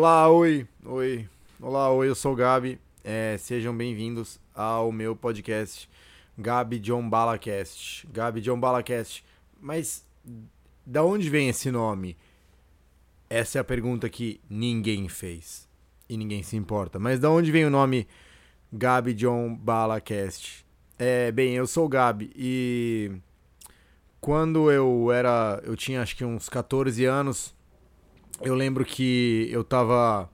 Olá, oi, oi. Olá, oi, eu sou o Gabi. É, sejam bem-vindos ao meu podcast Gabi John Balacast. Gabi John Balacast. Mas da onde vem esse nome? Essa é a pergunta que ninguém fez. E ninguém se importa. Mas da onde vem o nome Gabi John Balacast? É, bem, eu sou o Gabi e quando eu era, eu tinha acho que uns 14 anos, eu lembro que eu tava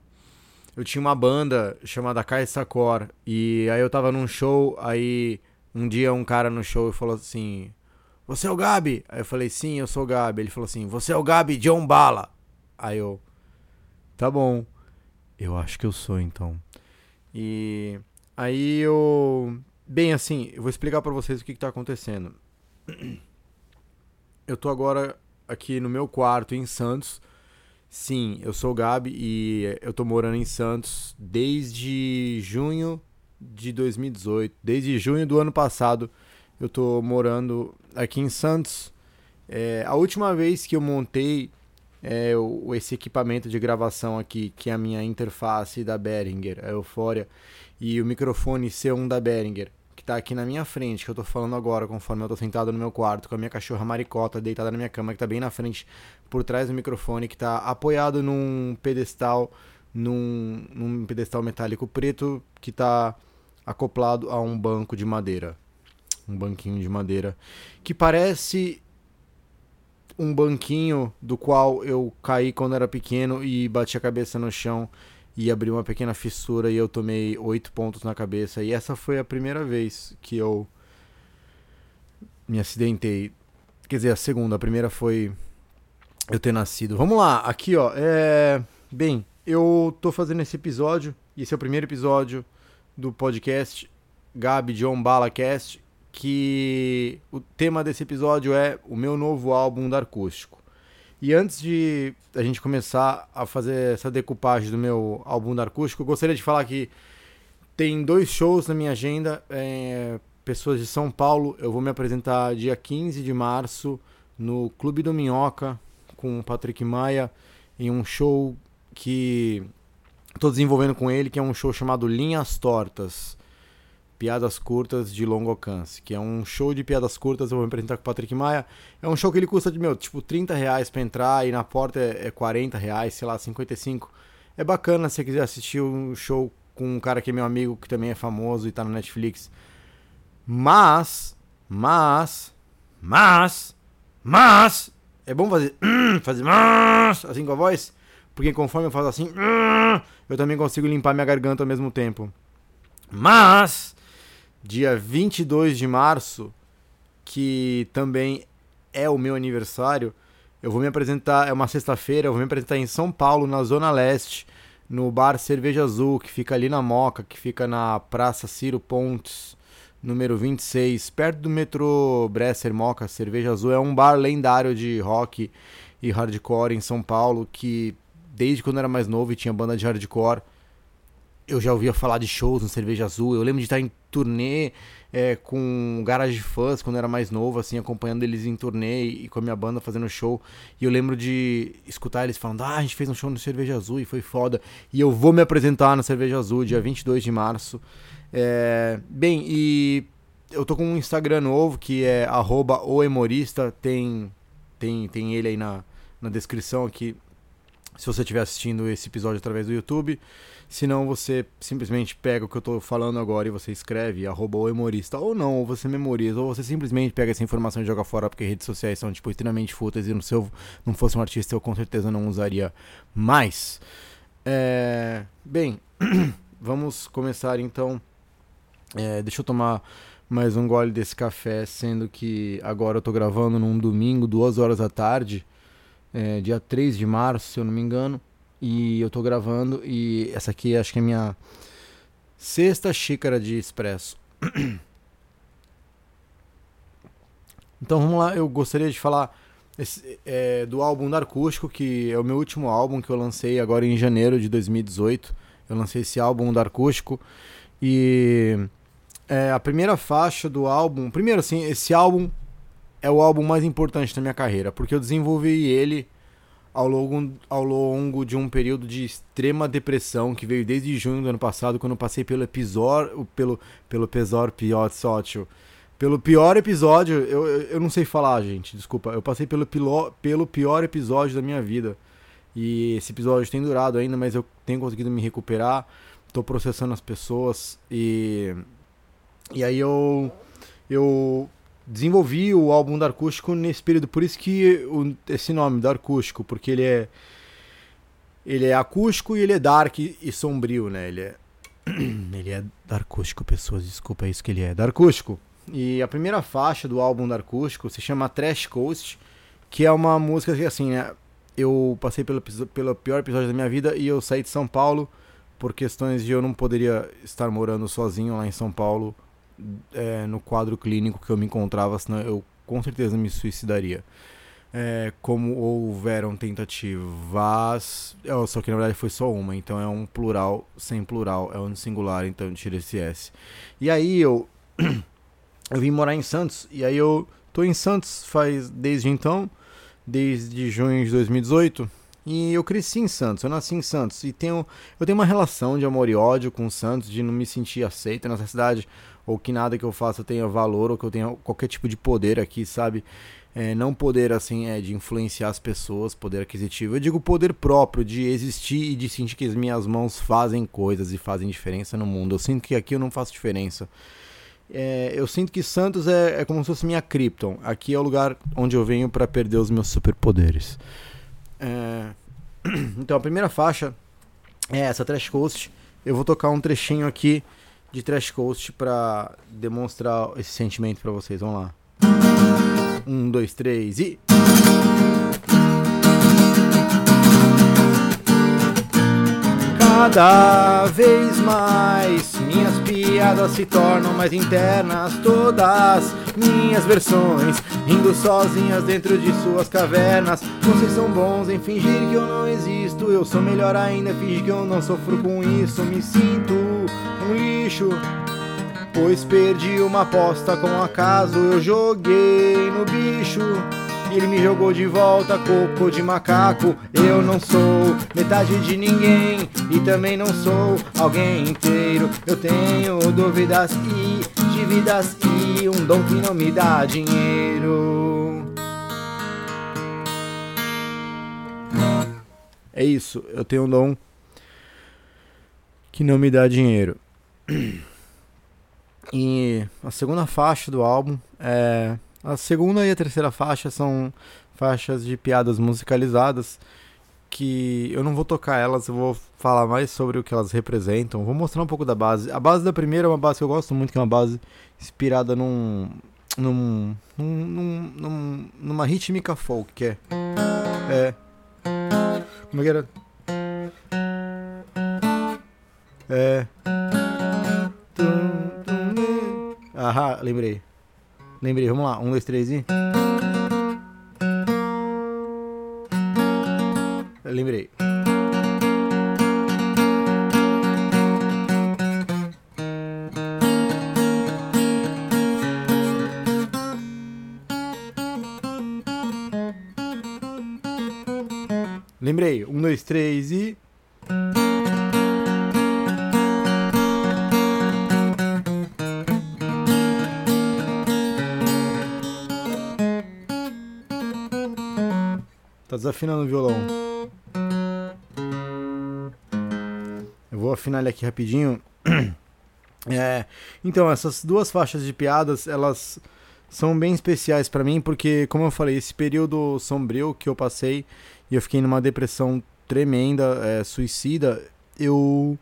eu tinha uma banda chamada Caixa Cor e aí eu tava num show, aí um dia um cara no show falou assim: "Você é o Gabi?" Aí eu falei: "Sim, eu sou o Gabi". Ele falou assim: "Você é o Gabi John Bala?" Aí eu: "Tá bom. Eu acho que eu sou então". E aí eu bem assim, eu vou explicar para vocês o que que tá acontecendo. Eu tô agora aqui no meu quarto em Santos. Sim, eu sou o Gabi e eu tô morando em Santos desde junho de 2018. Desde junho do ano passado eu tô morando aqui em Santos. É, a última vez que eu montei é, o, esse equipamento de gravação aqui, que é a minha interface da Behringer, a Euphoria, e o microfone C1 da Behringer, que tá aqui na minha frente, que eu tô falando agora, conforme eu tô sentado no meu quarto, com a minha cachorra maricota deitada na minha cama, que tá bem na frente, por trás do microfone, que tá apoiado num pedestal, num, num pedestal metálico preto, que tá acoplado a um banco de madeira. Um banquinho de madeira. Que parece um banquinho do qual eu caí quando era pequeno e bati a cabeça no chão e abriu uma pequena fissura e eu tomei oito pontos na cabeça. E essa foi a primeira vez que eu me acidentei. Quer dizer, a segunda. A primeira foi eu ter nascido. Vamos lá, aqui ó. É... Bem, eu tô fazendo esse episódio. E esse é o primeiro episódio do podcast Gabi John Balacast. Que o tema desse episódio é o meu novo álbum da Acústico. E antes de a gente começar a fazer essa decupagem do meu álbum da acústico, gostaria de falar que tem dois shows na minha agenda. É, pessoas de São Paulo, eu vou me apresentar dia 15 de março no Clube do Minhoca com o Patrick Maia em um show que estou desenvolvendo com ele, que é um show chamado Linhas Tortas. Piadas Curtas de Longo Alcance, que é um show de piadas curtas, eu vou me apresentar com o Patrick Maia. É um show que ele custa, meu, tipo, 30 reais pra entrar e na porta é, é 40 reais, sei lá, 55. É bacana se você quiser assistir um show com um cara que é meu amigo, que também é famoso e tá no Netflix. Mas, mas, mas, mas, é bom fazer, fazer mas, assim com a voz, porque conforme eu faço assim, eu também consigo limpar minha garganta ao mesmo tempo. Mas, dia 22 de março, que também é o meu aniversário, eu vou me apresentar, é uma sexta-feira, eu vou me apresentar em São Paulo, na Zona Leste, no bar Cerveja Azul, que fica ali na Moca, que fica na Praça Ciro Pontes, número 26, perto do metrô Bresser Moca. Cerveja Azul é um bar lendário de rock e hardcore em São Paulo, que desde quando eu era mais novo e tinha banda de hardcore, eu já ouvia falar de shows no Cerveja Azul. Eu lembro de estar em turnê é, com Garage Fãs quando eu era mais novo, assim, acompanhando eles em turnê e com a minha banda fazendo show. E eu lembro de escutar eles falando: Ah, a gente fez um show no Cerveja Azul e foi foda. E eu vou me apresentar no Cerveja Azul, dia 22 de março. É, bem, e eu tô com um Instagram novo que é oemorista. Tem, tem, tem ele aí na, na descrição aqui, se você estiver assistindo esse episódio através do YouTube. Se não, você simplesmente pega o que eu estou falando agora e você escreve arroba o humorista. Ou não, ou você memoriza, ou você simplesmente pega essa informação e joga fora, porque redes sociais são tipo, extremamente fúteis e se eu não fosse um artista eu com certeza não usaria mais. É... Bem, vamos começar então. É, deixa eu tomar mais um gole desse café, sendo que agora eu estou gravando num domingo, duas horas da tarde, é, dia 3 de março, se eu não me engano. E eu tô gravando e essa aqui acho que é minha sexta xícara de espresso. Então vamos lá, eu gostaria de falar esse, é, do álbum da Acústico, que é o meu último álbum que eu lancei agora em janeiro de 2018. Eu lancei esse álbum da Acústico e é, a primeira faixa do álbum. Primeiro, assim, esse álbum é o álbum mais importante da minha carreira, porque eu desenvolvi ele ao longo, ao longo de um período de extrema depressão que veio desde junho do ano passado, quando eu passei pelo episódio. pelo, pelo episódio pior sócio. Pelo pior episódio, eu, eu, eu não sei falar, gente, desculpa. Eu passei pelo, pilo, pelo pior episódio da minha vida. E esse episódio tem durado ainda, mas eu tenho conseguido me recuperar. Tô processando as pessoas e. E aí eu. Eu desenvolvi o álbum da acústico nesse período. Por isso que o, esse nome, da acústico, porque ele é. Ele é acústico e ele é dark e sombrio, né? Ele é. ele é darkústico, pessoas, desculpa, é isso que ele é. Darkústico. E a primeira faixa do álbum acústico se chama Trash Coast, que é uma música que, assim, né? Eu passei pelo, pelo pior episódio da minha vida e eu saí de São Paulo por questões de eu não poderia estar morando sozinho lá em São Paulo é, no quadro clínico que eu me encontrava, senão eu com certeza me suicidaria. É, como houveram tentativas, é, só que na verdade foi só uma, então é um plural sem plural, é um singular, então tira esse S. E aí eu eu vim morar em Santos, e aí eu tô em Santos faz desde então, desde junho de 2018, e eu cresci em Santos, eu nasci em Santos, e tenho, eu tenho uma relação de amor e ódio com Santos, de não me sentir aceito nessa cidade, ou que nada que eu faça tenha valor, ou que eu tenha qualquer tipo de poder aqui, sabe? É, não poder assim é de influenciar as pessoas, poder aquisitivo. Eu digo poder próprio de existir e de sentir que as minhas mãos fazem coisas e fazem diferença no mundo. Eu sinto que aqui eu não faço diferença. É, eu sinto que Santos é, é, como se fosse minha Krypton. Aqui é o lugar onde eu venho para perder os meus superpoderes. É... Então a primeira faixa é essa Trash Coast. Eu vou tocar um trechinho aqui de Trash Coast pra demonstrar esse sentimento pra vocês. Vamos lá. Um, dois, três e. Cada vez mais minhas piadas se tornam mais internas, todas minhas versões, rindo sozinhas dentro de suas cavernas. Vocês são bons em fingir que eu não existo, eu sou melhor ainda fingir que eu não sofro com isso. Me sinto um lixo, pois perdi uma aposta com acaso. Eu joguei no bicho ele me jogou de volta, coco de macaco. Eu não sou metade de ninguém e também não sou alguém inteiro. Eu tenho dúvidas e dívidas e um dom que não me dá dinheiro. É isso, eu tenho um dom que não me dá dinheiro. E a segunda faixa do álbum é a segunda e a terceira faixa são faixas de piadas musicalizadas que eu não vou tocar elas, eu vou falar mais sobre o que elas representam. Vou mostrar um pouco da base. A base da primeira é uma base que eu gosto muito, que é uma base inspirada num num, num, num numa rítmica folk, que é é como é que era? É Aham, lembrei. Lembrei, vamos lá. Um, dois, três e. lembrei. Lembrei. Um, dois, três e. Tá desafinando o violão. Afinar ele aqui rapidinho. É, então, essas duas faixas de piadas, elas são bem especiais para mim, porque, como eu falei, esse período sombrio que eu passei e eu fiquei numa depressão tremenda, é, suicida, eu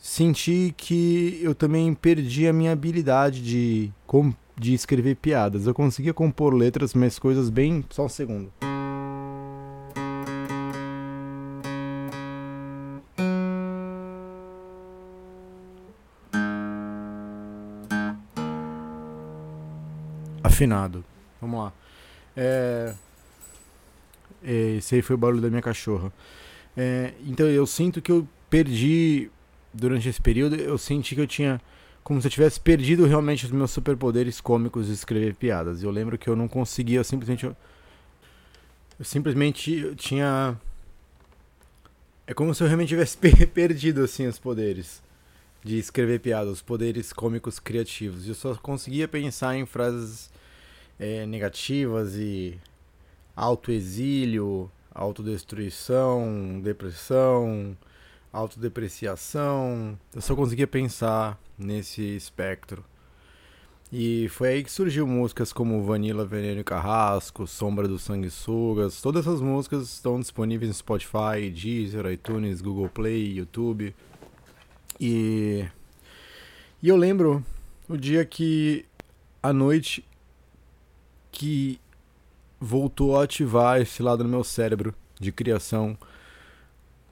senti que eu também perdi a minha habilidade de, de escrever piadas. Eu conseguia compor letras, mas coisas bem. Só um segundo. Vamos lá. É... Esse aí foi o barulho da minha cachorra. É... Então eu sinto que eu perdi durante esse período. Eu senti que eu tinha como se eu tivesse perdido realmente os meus superpoderes cômicos de escrever piadas. Eu lembro que eu não conseguia simplesmente Eu simplesmente tinha. É como se eu realmente tivesse perdido assim os poderes de escrever piadas, os poderes cômicos criativos. Eu só conseguia pensar em frases é, negativas e autoexílio, autodestruição, depressão, autodepreciação. Eu só conseguia pensar nesse espectro. E foi aí que surgiu músicas como Vanilla, Veneno e Carrasco, Sombra dos Sanguessugas. Todas essas músicas estão disponíveis no Spotify, Deezer, iTunes, Google Play, YouTube. E, e eu lembro o dia que, à noite, que voltou a ativar esse lado no meu cérebro de criação,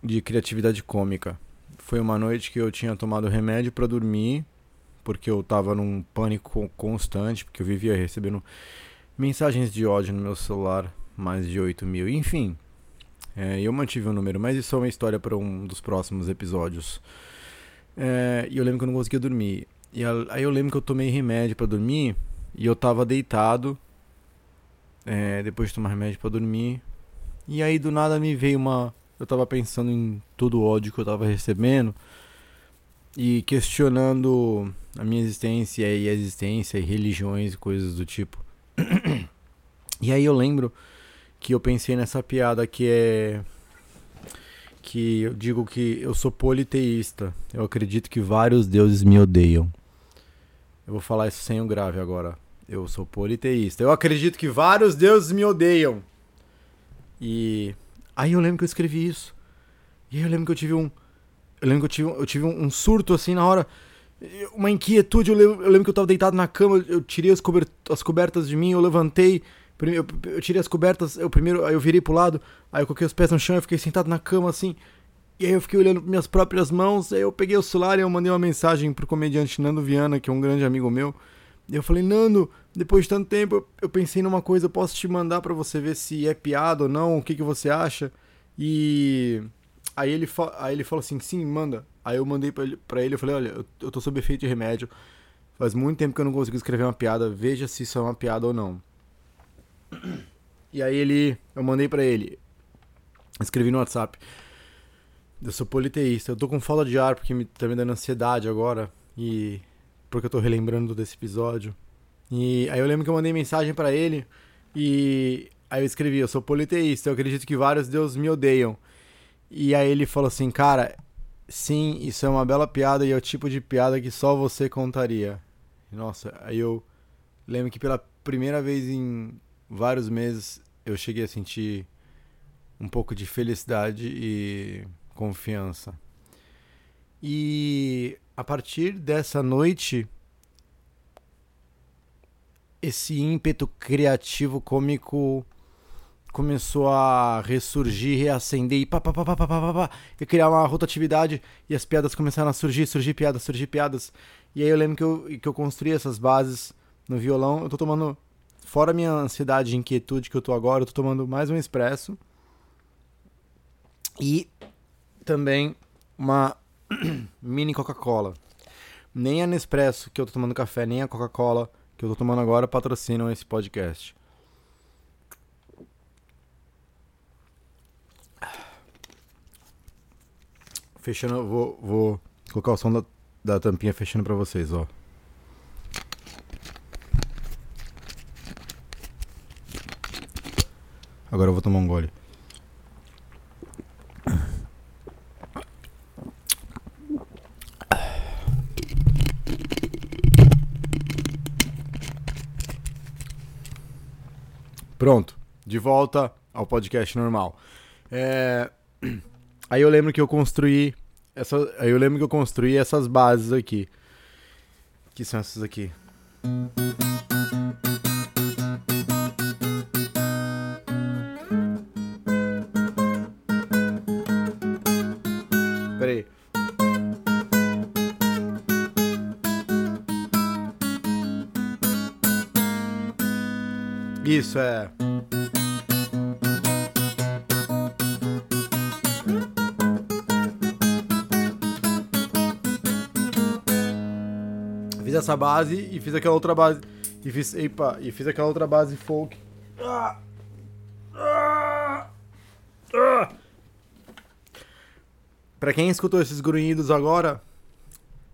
de criatividade cômica. Foi uma noite que eu tinha tomado remédio para dormir porque eu tava num pânico constante, porque eu vivia recebendo mensagens de ódio no meu celular, mais de 8 mil. Enfim, é, eu mantive o um número, mas isso é uma história para um dos próximos episódios. É, e eu lembro que eu não conseguia dormir. E aí eu lembro que eu tomei remédio para dormir e eu tava deitado é, depois de tomar remédio para dormir. E aí do nada me veio uma. Eu tava pensando em todo o ódio que eu tava recebendo e questionando a minha existência e a existência e religiões e coisas do tipo. e aí eu lembro que eu pensei nessa piada que é que eu digo que eu sou politeísta. Eu acredito que vários deuses me odeiam. Eu vou falar isso sem o grave agora. Eu sou politeísta. Eu acredito que vários deuses me odeiam. E aí eu lembro que eu escrevi isso. E aí eu lembro que eu tive um eu lembro que eu tive, eu tive um, surto assim na hora. Uma inquietude. Eu lembro, eu lembro que eu tava deitado na cama. Eu tirei as, as cobertas de mim. Eu levantei. Eu, eu tirei as cobertas. Eu primeiro. Aí eu virei pro lado. Aí eu coloquei os pés no chão. Eu fiquei sentado na cama assim. E aí eu fiquei olhando minhas próprias mãos. Aí eu peguei o celular e eu mandei uma mensagem pro comediante Nando Viana, que é um grande amigo meu. Eu falei, Nando, depois de tanto tempo, eu pensei numa coisa, eu posso te mandar para você ver se é piada ou não, o que, que você acha. E Aí ele, aí ele falou assim, sim, manda. Aí eu mandei pra ele, ele eu falei, olha, eu, eu tô sob efeito de remédio. Faz muito tempo que eu não consigo escrever uma piada, veja se isso é uma piada ou não. E aí ele, eu mandei para ele, escrevi no WhatsApp. Eu sou politeísta, eu tô com falta de ar porque me, tá me dando ansiedade agora. E. Porque eu tô relembrando desse episódio. E aí eu lembro que eu mandei mensagem para ele. E aí eu escrevi, eu sou politeísta, eu acredito que vários deuses me odeiam. E aí ele falou assim, cara, sim, isso é uma bela piada e é o tipo de piada que só você contaria. Nossa, aí eu lembro que pela primeira vez em vários meses eu cheguei a sentir um pouco de felicidade e confiança. E a partir dessa noite, esse ímpeto criativo cômico começou a ressurgir, reacender e pá, pá, pá, pá, pá, pá, pá, e criar uma rotatividade e as piadas começaram a surgir, surgir piadas, surgir piadas. E aí eu lembro que eu, que eu construí essas bases no violão. Eu tô tomando, fora a minha ansiedade e inquietude que eu tô agora, eu tô tomando mais um expresso. E também uma mini Coca-Cola. Nem a Nespresso que eu tô tomando café, nem a Coca-Cola que eu tô tomando agora patrocinam esse podcast. Fechando, vou, vou colocar o som da, da tampinha fechando pra vocês, ó. Agora eu vou tomar um gole. Pronto, de volta ao podcast normal. É... Aí eu lembro que eu construí essa, aí eu lembro que eu construí essas bases aqui. Que são essas aqui. Isso é. Fiz essa base e fiz aquela outra base. E fiz. Epa, e fiz aquela outra base folk. Ah! Ah! Ah! Pra quem escutou esses grunhidos agora,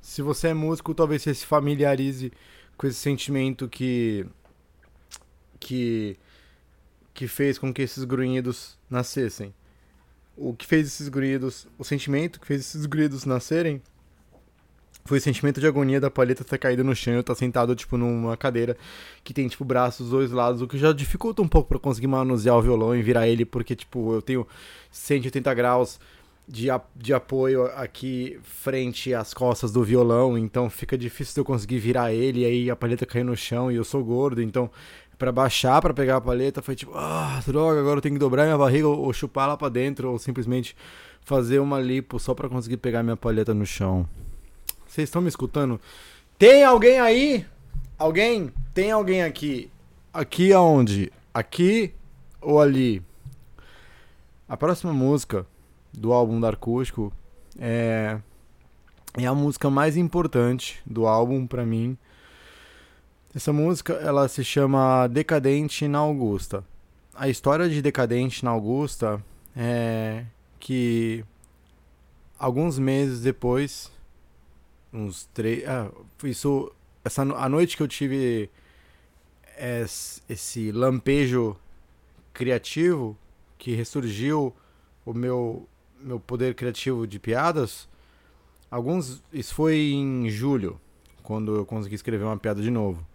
se você é músico, talvez você se familiarize com esse sentimento que que que fez com que esses grunhidos nascessem. O que fez esses grunhidos, o sentimento que fez esses grunhidos nascerem foi o sentimento de agonia da palheta ter caído no chão eu estar sentado, tipo, numa cadeira que tem, tipo, braços dois lados, o que já dificulta um pouco para conseguir manusear o violão e virar ele, porque, tipo, eu tenho 180 graus de, de apoio aqui frente às costas do violão, então fica difícil de eu conseguir virar ele, e aí a palheta caiu no chão e eu sou gordo, então para baixar para pegar a palheta foi tipo, ah, droga, agora eu tenho que dobrar minha barriga ou, ou chupar lá para dentro ou simplesmente fazer uma lipo só para conseguir pegar minha palheta no chão. Vocês estão me escutando? Tem alguém aí? Alguém? Tem alguém aqui? Aqui aonde? Aqui ou ali? A próxima música do álbum da Acústico é é a música mais importante do álbum para mim essa música ela se chama Decadente na Augusta. A história de Decadente na Augusta é que alguns meses depois, uns três, ah, isso essa a noite que eu tive esse lampejo criativo que ressurgiu o meu meu poder criativo de piadas. Alguns isso foi em julho, quando eu consegui escrever uma piada de novo.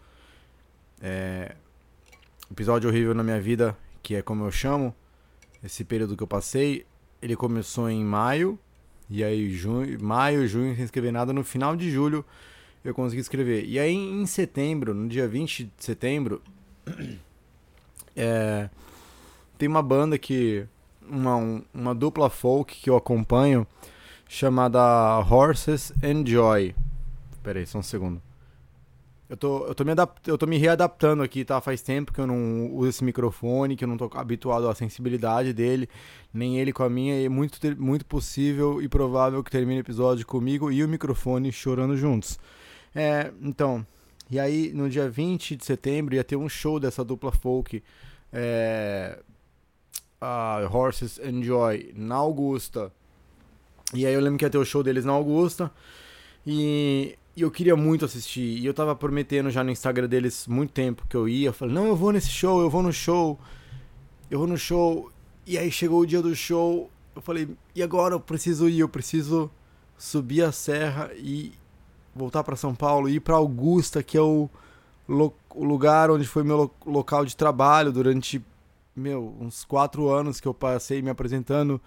É, episódio horrível na minha vida, que é como eu chamo, esse período que eu passei, ele começou em maio, e aí junho, maio, junho, sem escrever nada, no final de julho eu consegui escrever. E aí em setembro, no dia 20 de setembro, é, tem uma banda que. Uma, uma dupla folk que eu acompanho chamada Horses and Joy. Pera aí, só um segundo. Eu tô, eu, tô me adapt, eu tô me readaptando aqui, tá? Faz tempo que eu não uso esse microfone, que eu não tô habituado à sensibilidade dele, nem ele com a minha. E é muito, muito possível e provável que termine o episódio comigo e o microfone chorando juntos. É, então, e aí no dia 20 de setembro ia ter um show dessa dupla folk, é, Horses Enjoy, na Augusta. E aí eu lembro que ia ter o show deles na Augusta. E e eu queria muito assistir. E eu tava prometendo já no Instagram deles muito tempo que eu ia. Eu falei, não, eu vou nesse show, eu vou no show. Eu vou no show. E aí chegou o dia do show. Eu falei, e agora eu preciso ir, eu preciso subir a serra e voltar para São Paulo, ir para Augusta, que é o, o lugar onde foi meu lo local de trabalho durante, meu, uns quatro anos que eu passei me apresentando.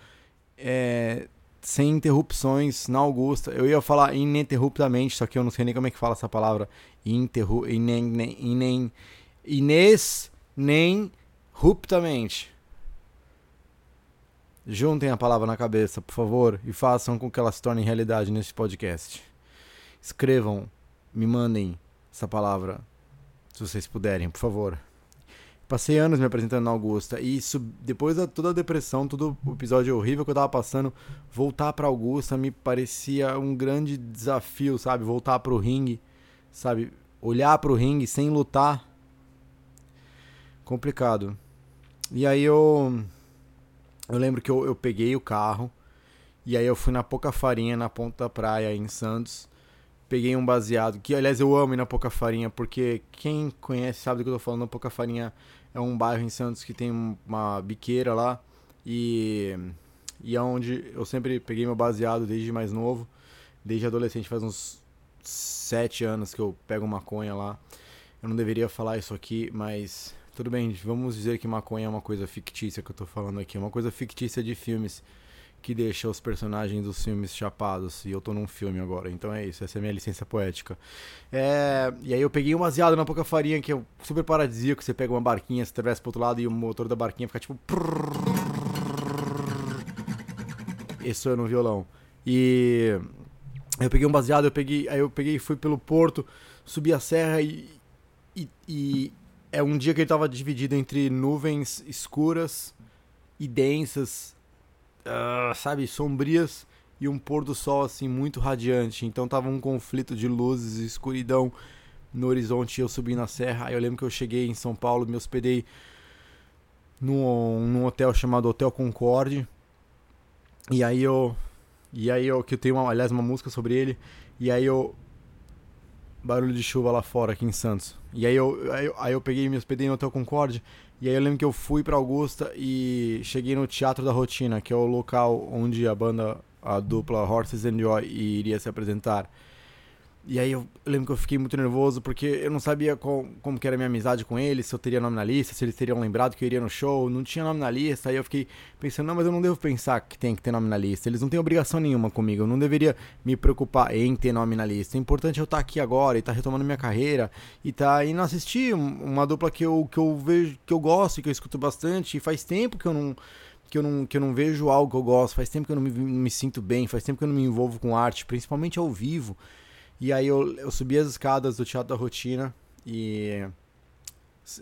É, sem interrupções na Augusta. Eu ia falar ininterruptamente, só que eu não sei nem como é que fala essa palavra. Interru inen, inen, Inês nem ruptamente. Juntem a palavra na cabeça, por favor, e façam com que ela se torne realidade neste podcast. Escrevam, me mandem essa palavra, se vocês puderem, por favor. Passei anos me apresentando na Augusta. E isso, depois de toda a depressão, todo o episódio horrível que eu tava passando, voltar pra Augusta me parecia um grande desafio, sabe? Voltar pro ringue, sabe? Olhar pro ringue sem lutar. Complicado. E aí eu. Eu lembro que eu, eu peguei o carro. E aí eu fui na Pouca Farinha, na ponta da praia, em Santos. Peguei um baseado, que aliás eu amo ir na Pouca Farinha, porque quem conhece sabe do que eu tô falando. A Pouca Farinha é um bairro em Santos que tem uma biqueira lá e e é onde eu sempre peguei meu baseado desde mais novo, desde adolescente, faz uns sete anos que eu pego maconha lá. Eu não deveria falar isso aqui, mas tudo bem, vamos dizer que maconha é uma coisa fictícia que eu tô falando aqui, é uma coisa fictícia de filmes que deixa os personagens dos filmes chapados. E eu tô num filme agora, então é isso, essa é minha licença poética. É, e aí eu peguei um baseado na pouca farinha, que é super paradisíaco. Você pega uma barquinha, você atravessa pro outro lado e o motor da barquinha fica tipo. Esse sou eu no violão. E eu peguei um baseado, eu peguei, aí eu peguei fui pelo porto, subi a serra e, e, e é um dia que ele tava dividido entre nuvens escuras e densas uh, sabe, sombrias e um pôr do sol assim muito radiante. Então tava um conflito de luzes e escuridão no horizonte. Eu subi na serra. Aí eu lembro que eu cheguei em São Paulo, me hospedei num, num hotel chamado Hotel Concorde. E aí eu E aí eu que eu tenho uma, aliás uma música sobre ele. E aí eu barulho de chuva lá fora aqui em Santos. E aí eu aí eu, aí eu peguei e me hospedei no Hotel Concorde. E aí eu lembro que eu fui para Augusta e cheguei no Teatro da Rotina, que é o local onde a banda a dupla Horses and Joy iria se apresentar. E aí eu lembro que eu fiquei muito nervoso porque eu não sabia qual, como que era a minha amizade com eles, se eu teria nome na lista, se eles teriam lembrado que eu iria no show, não tinha nome na lista, aí eu fiquei pensando, não, mas eu não devo pensar que tem que ter nome na lista, eles não têm obrigação nenhuma comigo, eu não deveria me preocupar em ter nome na lista, é importante eu estar aqui agora e estar retomando minha carreira e estar indo assistir uma dupla que eu, que eu vejo, que eu gosto, que eu escuto bastante, e faz tempo que eu não que eu não, que eu não vejo algo que eu gosto, faz tempo que eu não me, me sinto bem, faz tempo que eu não me envolvo com arte, principalmente ao vivo. E aí eu, eu subi as escadas do Teatro da Rotina e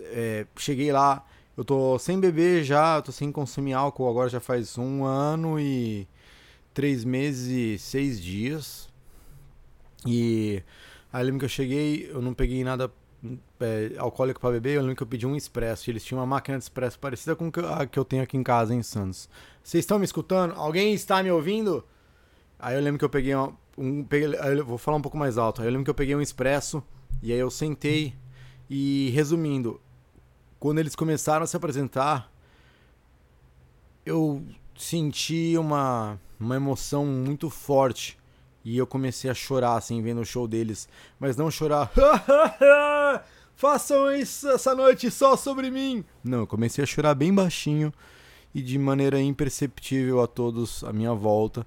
é, cheguei lá. Eu tô sem beber já, tô sem consumir álcool agora já faz um ano e três meses e seis dias. E aí eu lembro que eu cheguei, eu não peguei nada é, alcoólico para beber, eu lembro que eu pedi um expresso. Eles tinham uma máquina de expresso parecida com a que eu tenho aqui em casa em Santos. Vocês estão me escutando? Alguém está me ouvindo? Aí eu lembro que eu peguei uma, um. Peguei, vou falar um pouco mais alto. Eu lembro que eu peguei um expresso e aí eu sentei. E resumindo, quando eles começaram a se apresentar, eu senti uma, uma emoção muito forte. E eu comecei a chorar, assim, vendo o show deles. Mas não chorar. Façam isso essa noite só sobre mim. Não, eu comecei a chorar bem baixinho e de maneira imperceptível a todos à minha volta.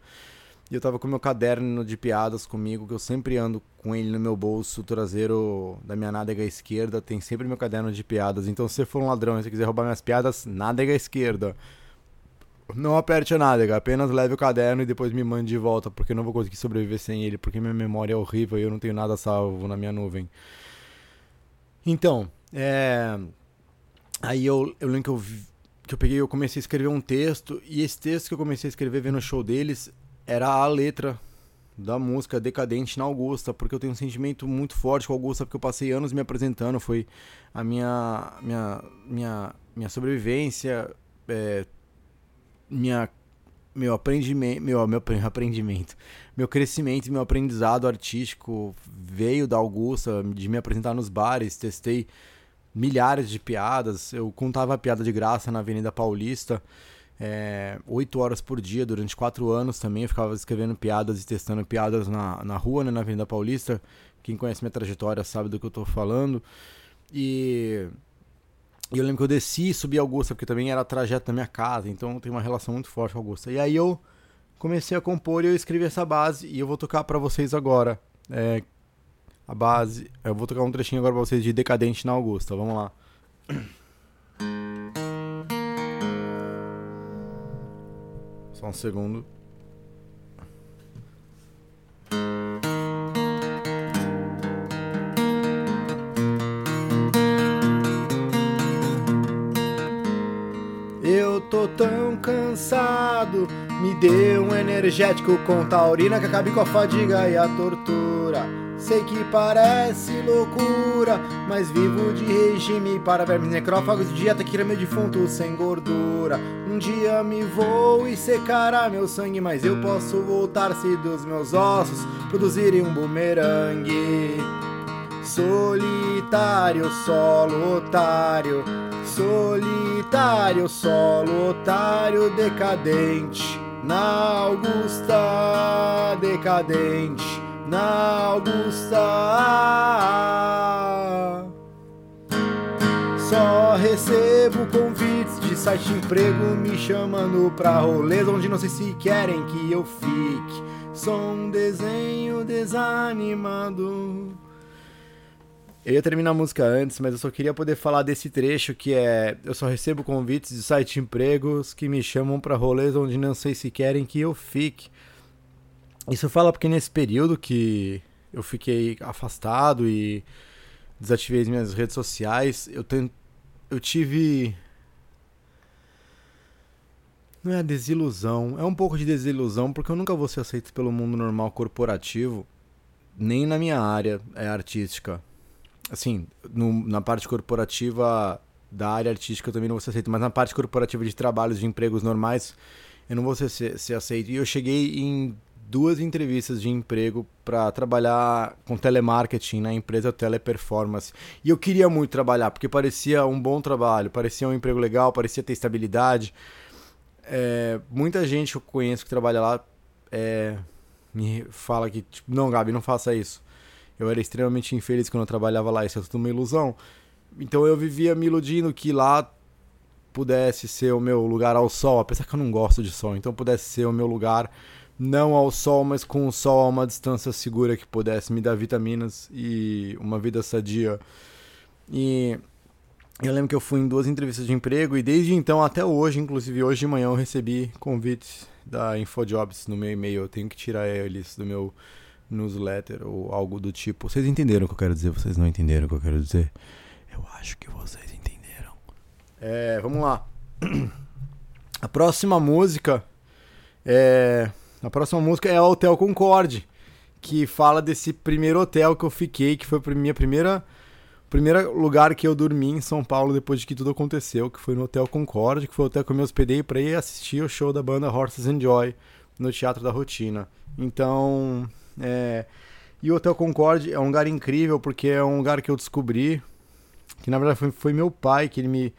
E eu tava com meu caderno de piadas comigo, que eu sempre ando com ele no meu bolso traseiro da minha nádega esquerda. Tem sempre meu caderno de piadas. Então, se você for um ladrão e você quiser roubar minhas piadas, nádega esquerda. Não aperte a nádega, apenas leve o caderno e depois me mande de volta, porque eu não vou conseguir sobreviver sem ele, porque minha memória é horrível e eu não tenho nada salvo na minha nuvem. Então, é... Aí eu, eu lembro que eu, que eu peguei eu comecei a escrever um texto, e esse texto que eu comecei a escrever vendo o show deles era a letra da música Decadente na Augusta, porque eu tenho um sentimento muito forte com a Augusta, porque eu passei anos me apresentando, foi a minha minha minha, minha sobrevivência, é, minha meu aprendimento, meu, meu aprendimento, meu crescimento, meu aprendizado artístico veio da Augusta, de me apresentar nos bares, testei milhares de piadas, eu contava piada de graça na Avenida Paulista, é, oito é, horas por dia durante quatro anos também. Eu ficava escrevendo piadas e testando piadas na, na rua, né, na Avenida Paulista. Quem conhece minha trajetória sabe do que eu estou falando. E, e, eu lembro que eu desci e subi Augusta, porque também era trajeto da minha casa, então tenho uma relação muito forte com Augusta. E aí eu comecei a compor e eu escrevi essa base e eu vou tocar para vocês agora. É, a base, eu vou tocar um trechinho agora para vocês de Decadente na Augusta. Vamos lá. Só um segundo. Eu tô tão cansado, me dê um energético com taurina que acabe com a fadiga e a tortura. Sei que parece loucura, mas vivo de regime para vermes necrófagos dieta que meu defunto sem gordura. Um dia me vou e secará meu sangue, mas eu posso voltar se dos meus ossos produzirem um bumerangue. Solitário, solo otário, solitário, solo otário, decadente. Na Augusta, decadente na Augusta. Só recebo convites de site de emprego me chamando pra rolês onde não sei se querem que eu fique. Sou um desenho desanimado. Eu ia terminar a música antes, mas eu só queria poder falar desse trecho que é: Eu só recebo convites de site de empregos que me chamam para rolês onde não sei se querem que eu fique. Isso fala porque nesse período que eu fiquei afastado e desativei as minhas redes sociais, eu, tent... eu tive. Não é desilusão, é um pouco de desilusão, porque eu nunca vou ser aceito pelo mundo normal corporativo, nem na minha área é artística. Assim, no, na parte corporativa da área artística eu também não vou ser aceito, mas na parte corporativa de trabalhos, de empregos normais, eu não vou ser, ser aceito. E eu cheguei em duas entrevistas de emprego para trabalhar com telemarketing na empresa Teleperformance. E eu queria muito trabalhar, porque parecia um bom trabalho, parecia um emprego legal, parecia ter estabilidade. É, muita gente que eu conheço que trabalha lá é, me fala que, tipo, não, Gabi, não faça isso. Eu era extremamente infeliz quando eu trabalhava lá, isso é tudo uma ilusão. Então eu vivia me iludindo que lá pudesse ser o meu lugar ao sol, apesar que eu não gosto de sol, então pudesse ser o meu lugar não ao sol, mas com o sol a uma distância segura que pudesse me dar vitaminas e uma vida sadia. E eu lembro que eu fui em duas entrevistas de emprego e desde então até hoje, inclusive hoje de manhã, eu recebi convites da InfoJobs no meu e-mail. Eu tenho que tirar eles do meu newsletter ou algo do tipo. Vocês entenderam o que eu quero dizer? Vocês não entenderam o que eu quero dizer? Eu acho que vocês entenderam. É, vamos lá. A próxima música é. A próxima música é o Hotel Concorde, que fala desse primeiro hotel que eu fiquei, que foi a minha primeira primeiro lugar que eu dormi em São Paulo depois de que tudo aconteceu, que foi no Hotel Concorde, que foi o hotel que eu me hospedei para ir assistir o show da banda Horses and Joy no Teatro da Rotina. Então, é... e o Hotel Concorde é um lugar incrível porque é um lugar que eu descobri que na verdade foi, foi meu pai que ele me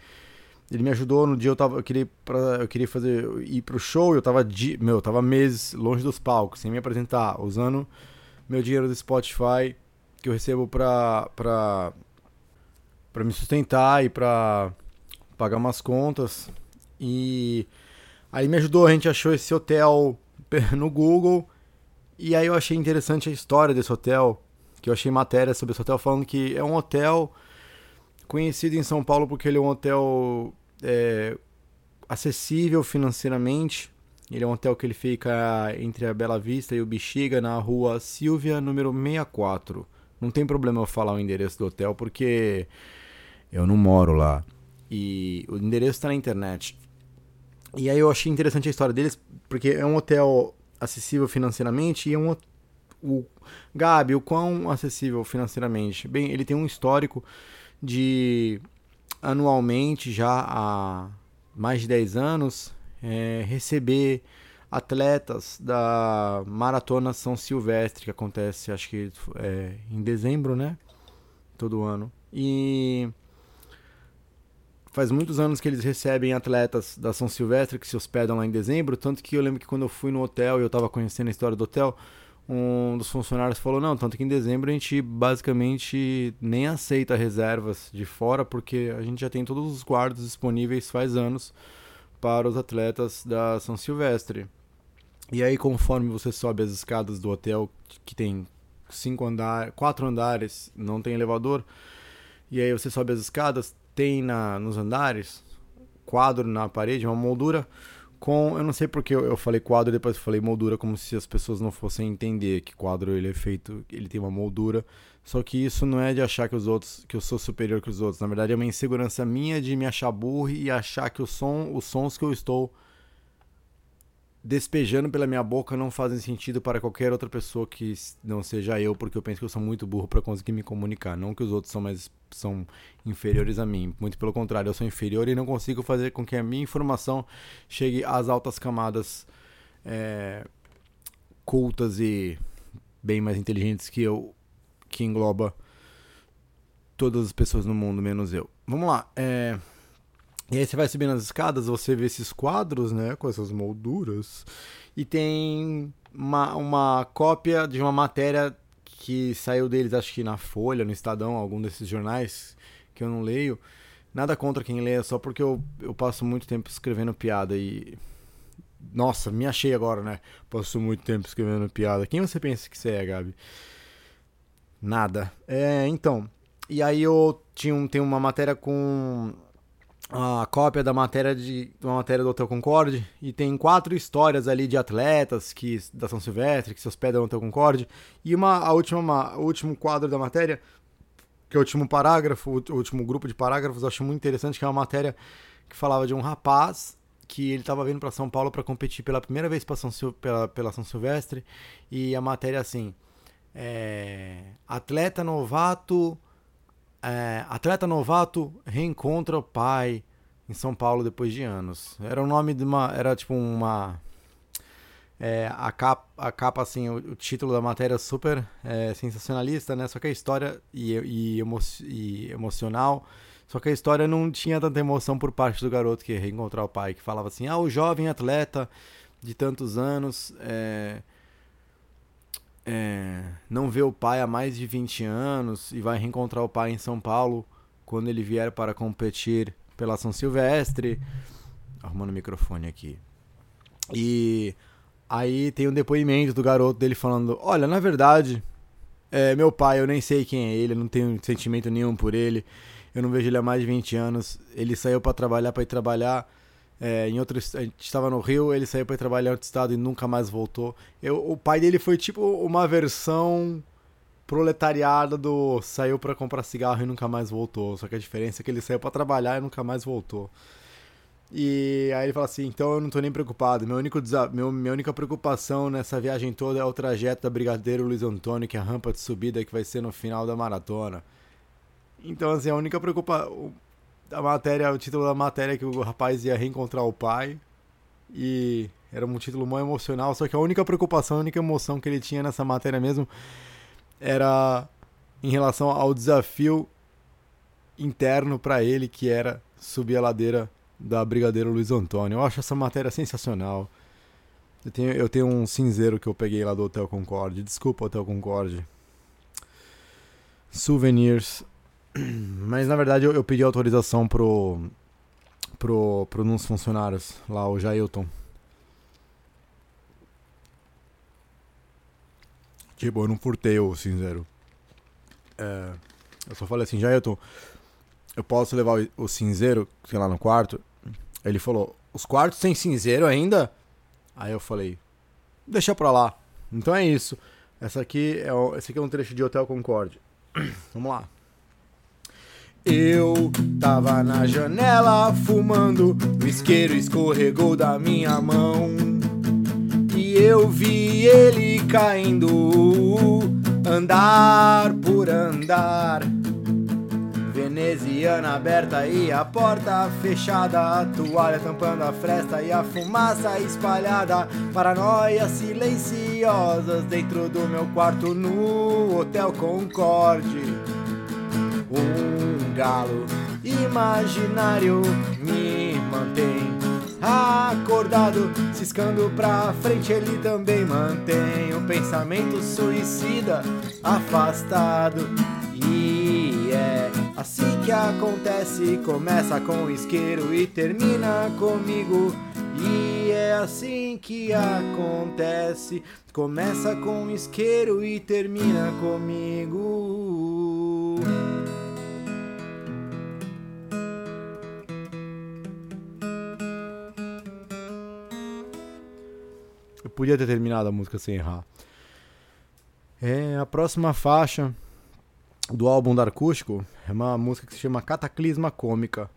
ele me ajudou no dia eu tava eu queria pra, eu queria fazer ir pro show, eu tava de, meu, eu tava meses longe dos palcos, sem me apresentar, usando meu dinheiro do Spotify que eu recebo pra para para me sustentar e para pagar umas contas. E aí me ajudou, a gente achou esse hotel no Google e aí eu achei interessante a história desse hotel, que eu achei matéria sobre esse hotel falando que é um hotel conhecido em São Paulo porque ele é um hotel é, acessível financeiramente. Ele é um hotel que ele fica entre a Bela Vista e o Bexiga, na rua Silvia, número 64. Não tem problema eu falar o endereço do hotel, porque eu não moro lá. E o endereço está na internet. E aí eu achei interessante a história deles, porque é um hotel acessível financeiramente e é um o Gabi, o quão acessível financeiramente? Bem, ele tem um histórico de anualmente já há mais de 10 anos é, receber atletas da Maratona São Silvestre, que acontece acho que é, em dezembro, né? Todo ano. E faz muitos anos que eles recebem atletas da São Silvestre que se hospedam lá em dezembro, tanto que eu lembro que quando eu fui no hotel e eu estava conhecendo a história do hotel, um dos funcionários falou: "Não, tanto que em dezembro a gente basicamente nem aceita reservas de fora, porque a gente já tem todos os quartos disponíveis faz anos para os atletas da São Silvestre". E aí conforme você sobe as escadas do hotel, que tem cinco andares, quatro andares, não tem elevador, e aí você sobe as escadas, tem na, nos andares quadro na parede, uma moldura com, eu não sei porque eu, eu falei quadro e depois eu falei moldura como se as pessoas não fossem entender que quadro ele é feito, ele tem uma moldura. Só que isso não é de achar que os outros, que eu sou superior que os outros. Na verdade é uma insegurança minha de me achar burro e achar que o som, os sons que eu estou despejando pela minha boca não fazem sentido para qualquer outra pessoa que não seja eu, porque eu penso que eu sou muito burro para conseguir me comunicar, não que os outros são mais são inferiores a mim, muito pelo contrário, eu sou inferior e não consigo fazer com que a minha informação chegue às altas camadas é, cultas e bem mais inteligentes que eu, que engloba todas as pessoas no mundo menos eu. Vamos lá, é e aí você vai subindo as escadas, você vê esses quadros, né, com essas molduras, e tem uma, uma cópia de uma matéria que saiu deles, acho que na Folha, no Estadão, algum desses jornais que eu não leio. Nada contra quem lê, só porque eu, eu passo muito tempo escrevendo piada e. Nossa, me achei agora, né? Passo muito tempo escrevendo piada. Quem você pensa que você é, Gabi? Nada. É, então. E aí eu tinha um, tem uma matéria com a cópia da matéria de uma matéria do Hotel Concorde e tem quatro histórias ali de atletas que da São Silvestre que se hospedam no Hotel Concorde e uma a última o último quadro da matéria que é o último parágrafo o último grupo de parágrafos eu acho muito interessante que é uma matéria que falava de um rapaz que ele estava vindo para São Paulo para competir pela primeira vez São Sil, pela, pela São Silvestre e a matéria assim é, atleta novato é, atleta novato reencontra o pai em São Paulo depois de anos. Era o nome de uma. Era tipo uma. É, a, capa, a capa, assim, o, o título da matéria super é, sensacionalista, né? Só que a história e, e, emo, e emocional. Só que a história não tinha tanta emoção por parte do garoto que reencontrar o pai, que falava assim: ah, o jovem atleta de tantos anos é, é, não vê o pai há mais de 20 anos e vai reencontrar o pai em São Paulo quando ele vier para competir pela São Silvestre. Arrumando o microfone aqui. E Aí tem um depoimento do garoto dele falando: Olha, na verdade, é, meu pai, eu nem sei quem é ele, não tenho sentimento nenhum por ele, eu não vejo ele há mais de 20 anos. Ele saiu para trabalhar, para ir trabalhar é, em outro. A gente estava no Rio, ele saiu para trabalhar em outro estado e nunca mais voltou. Eu, o pai dele foi tipo uma versão proletariada do saiu para comprar cigarro e nunca mais voltou. Só que a diferença é que ele saiu para trabalhar e nunca mais voltou. E aí ele fala assim: então eu não tô nem preocupado. Meu único meu, minha única preocupação nessa viagem toda é o trajeto da Brigadeiro Luiz Antônio, que é a rampa de subida que vai ser no final da maratona. Então, assim, a única preocupação. A matéria, o título da matéria é que o rapaz ia reencontrar o pai. E era um título muito emocional. Só que a única preocupação, a única emoção que ele tinha nessa matéria mesmo era em relação ao desafio interno para ele, que era subir a ladeira da Brigadeiro Luiz Antônio. Eu acho essa matéria sensacional. Eu tenho, eu tenho um cinzeiro que eu peguei lá do Hotel Concorde. Desculpa, Hotel Concorde. Souvenirs. Mas na verdade eu, eu pedi autorização pro, pro, pro uns funcionários, lá o Jailton. Tipo, eu não furtei o cinzeiro. É, eu só falei assim, Jailton, eu posso levar o, o cinzeiro, sei lá, no quarto? Ele falou: Os quartos têm cinzeiro ainda? Aí eu falei: Deixa pra lá. Então é isso. Essa aqui é, esse aqui é um trecho de Hotel Concorde. Vamos lá. Eu tava na janela fumando, o isqueiro escorregou da minha mão. E eu vi ele caindo, andar por andar veneziana aberta e a porta fechada, a toalha tampando a fresta e a fumaça espalhada, paranoias silenciosas dentro do meu quarto no Hotel Concorde. Um galo imaginário me mantém acordado, ciscando pra frente, ele também mantém o pensamento suicida afastado. E é Assim que acontece, começa com o isqueiro e termina comigo. E é assim que acontece, começa com o isqueiro e termina comigo. Podia ter terminado a música sem errar. É, a próxima faixa do álbum da Acústico é uma música que se chama Cataclisma Cômica.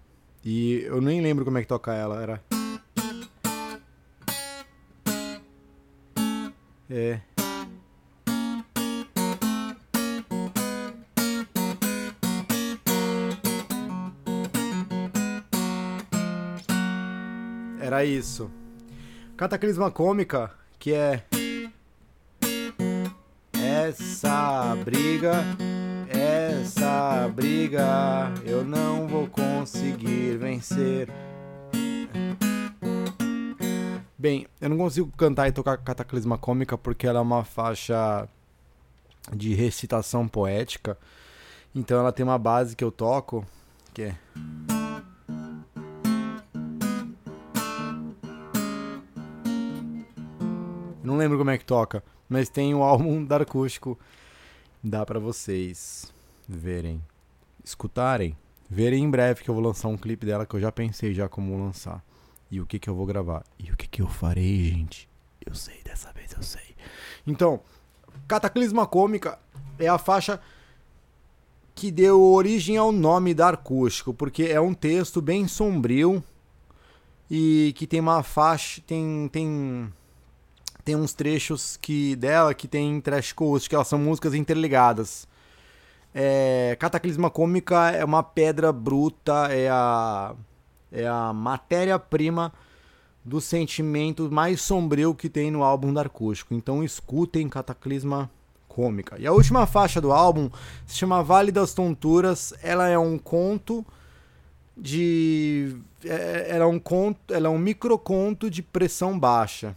E eu nem lembro como é que toca ela, era. É. Era isso. Cataclisma Cômica, que é. Essa briga essa briga eu não vou conseguir vencer. Bem, eu não consigo cantar e tocar Cataclisma Cômica porque ela é uma faixa de recitação poética. Então ela tem uma base que eu toco, que é. Não lembro como é que toca, mas tem o álbum da acústico dá para vocês verem, escutarem, verem em breve que eu vou lançar um clipe dela que eu já pensei já como lançar. E o que que eu vou gravar. E o que que eu farei, gente. Eu sei, dessa vez eu sei. Então, Cataclisma Cômica é a faixa que deu origem ao nome da acústico, porque é um texto bem sombrio e que tem uma faixa, tem tem tem uns trechos que dela que tem trash coast, que elas são músicas interligadas. É, Cataclisma Cômica é uma pedra bruta, é a, é a matéria-prima do sentimento mais sombrio que tem no álbum da Acústico. Então escutem Cataclisma Cômica. E a última faixa do álbum se chama Vale das Tonturas. Ela é um conto de. É, ela é um conto. Ela é um microconto de pressão baixa.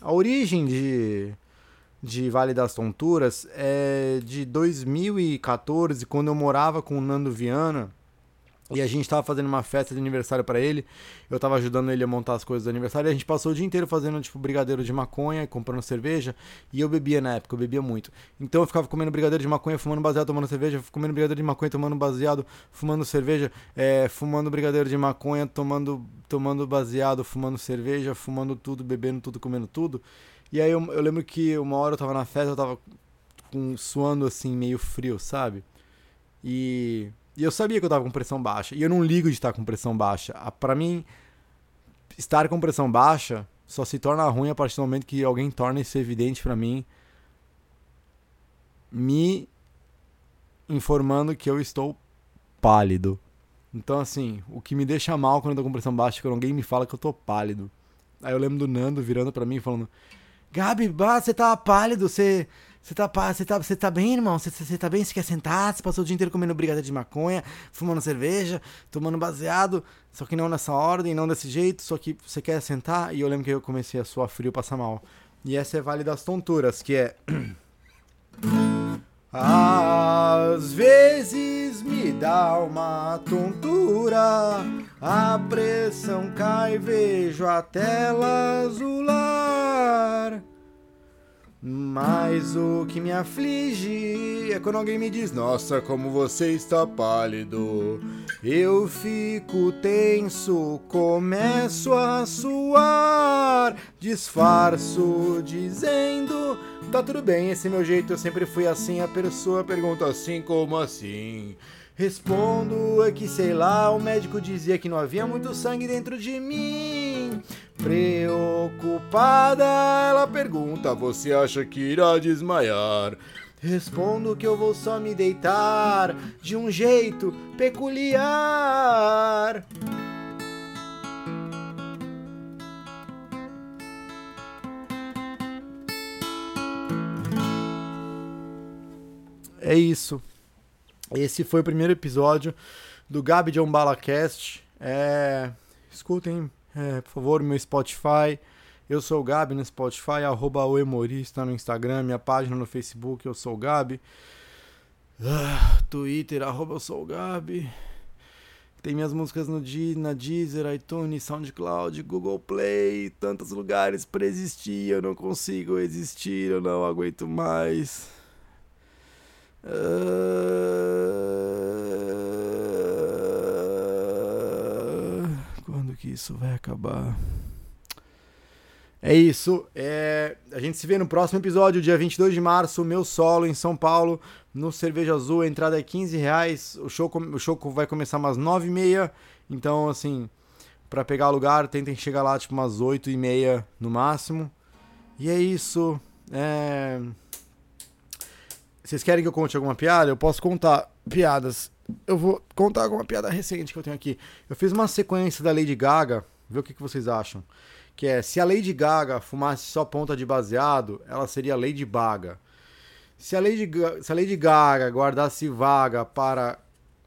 A origem de, de Vale das Tonturas é de 2014, quando eu morava com o Nando Viana e a gente tava fazendo uma festa de aniversário para ele. Eu tava ajudando ele a montar as coisas do aniversário. E a gente passou o dia inteiro fazendo, tipo, brigadeiro de maconha, comprando cerveja. E eu bebia na época, eu bebia muito. Então eu ficava comendo brigadeiro de maconha, fumando baseado, tomando cerveja. Comendo brigadeiro de maconha, tomando baseado, fumando cerveja. É, fumando brigadeiro de maconha, tomando, tomando baseado, fumando cerveja, fumando tudo, bebendo tudo, comendo tudo. E aí eu, eu lembro que uma hora eu tava na festa, eu tava com, suando assim, meio frio, sabe? E e eu sabia que eu tava com pressão baixa. E eu não ligo de estar com pressão baixa. Para mim, estar com pressão baixa só se torna ruim a partir do momento que alguém torna isso evidente para mim, me informando que eu estou pálido. Então, assim, o que me deixa mal quando eu tô com pressão baixa é quando alguém me fala que eu tô pálido. Aí eu lembro do Nando virando para mim e falando: Gabi, você tá pálido, você você tá, você tá, você tá bem, irmão? Você, você tá bem? Você quer sentar? Você passou o dia inteiro comendo brigadeiro de maconha, fumando cerveja, tomando baseado, só que não nessa ordem, não desse jeito, só que você quer sentar? E eu lembro que eu comecei a suar frio, passar mal. E essa é Vale das Tonturas, que é. Às vezes me dá uma tontura, a pressão cai, vejo a tela azular. Mas o que me aflige é quando alguém me diz: Nossa, como você está pálido. Eu fico tenso, começo a suar, disfarço, dizendo: Tá tudo bem, esse é meu jeito, eu sempre fui assim. A pessoa pergunta assim: Como assim? Respondo é que sei lá, o médico dizia que não havia muito sangue dentro de mim. Preocupada, ela pergunta: Você acha que irá desmaiar? Respondo que eu vou só me deitar de um jeito peculiar. É isso. Esse foi o primeiro episódio do Gabi John Balacast. É, escutem, é, por favor, meu Spotify. Eu sou o Gabi no Spotify, arroba o no Instagram, minha página no Facebook, eu sou o Gabi. Ah, Twitter, arroba eu sou o Gabi. Tem minhas músicas no G, na Deezer, iTunes, SoundCloud, Google Play, tantos lugares para existir. Eu não consigo existir, eu não aguento mais. Uh... Quando que isso vai acabar? É isso. É... A gente se vê no próximo episódio, dia 22 de março, meu solo em São Paulo, no Cerveja Azul. A entrada é 15 reais. O show, o show vai começar umas 9h30. Então, assim, para pegar lugar, tentem chegar lá tipo umas 8h30 no máximo. E é isso. É... Vocês querem que eu conte alguma piada? Eu posso contar piadas. Eu vou contar alguma piada recente que eu tenho aqui. Eu fiz uma sequência da Lady Gaga, ver o que, que vocês acham. Que é, se a Lady Gaga fumasse só ponta de baseado, ela seria Lady Baga. Se a Lady, se a Lady Gaga guardasse vaga para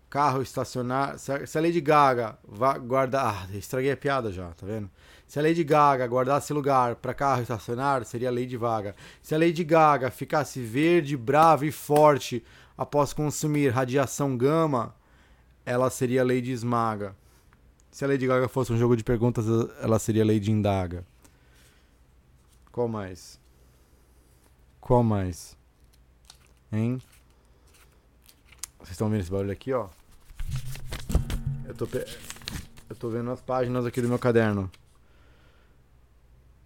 carro estacionar... Se a, se a Lady Gaga guardar... Ah, estraguei a piada já, tá vendo? Se a Lady Gaga guardasse lugar para carro estacionar, seria Lady Vaga. Se a Lady Gaga ficasse verde, brava e forte após consumir radiação gama, ela seria Lady Esmaga. Se a Lady Gaga fosse um jogo de perguntas, ela seria Lady Indaga. Qual mais? Qual mais? Hein? Vocês estão vendo esse barulho aqui, ó? Eu tô, pe... eu tô vendo as páginas aqui do meu caderno.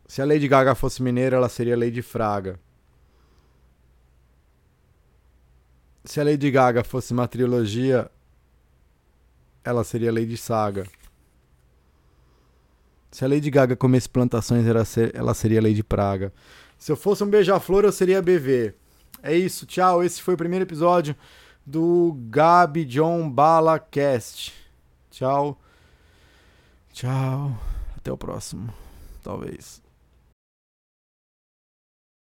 Se a Lady Gaga fosse mineira, ela seria Lady Fraga. Se a Lady Gaga fosse uma trilogia, ela seria Lady Saga. Se a Lady Gaga comesse plantações, ela seria Lady Praga. Se eu fosse um beija-flor, eu seria BV. É isso, tchau. Esse foi o primeiro episódio do Gabi John Bala Cast. Tchau. Tchau. Até o próximo. talvez.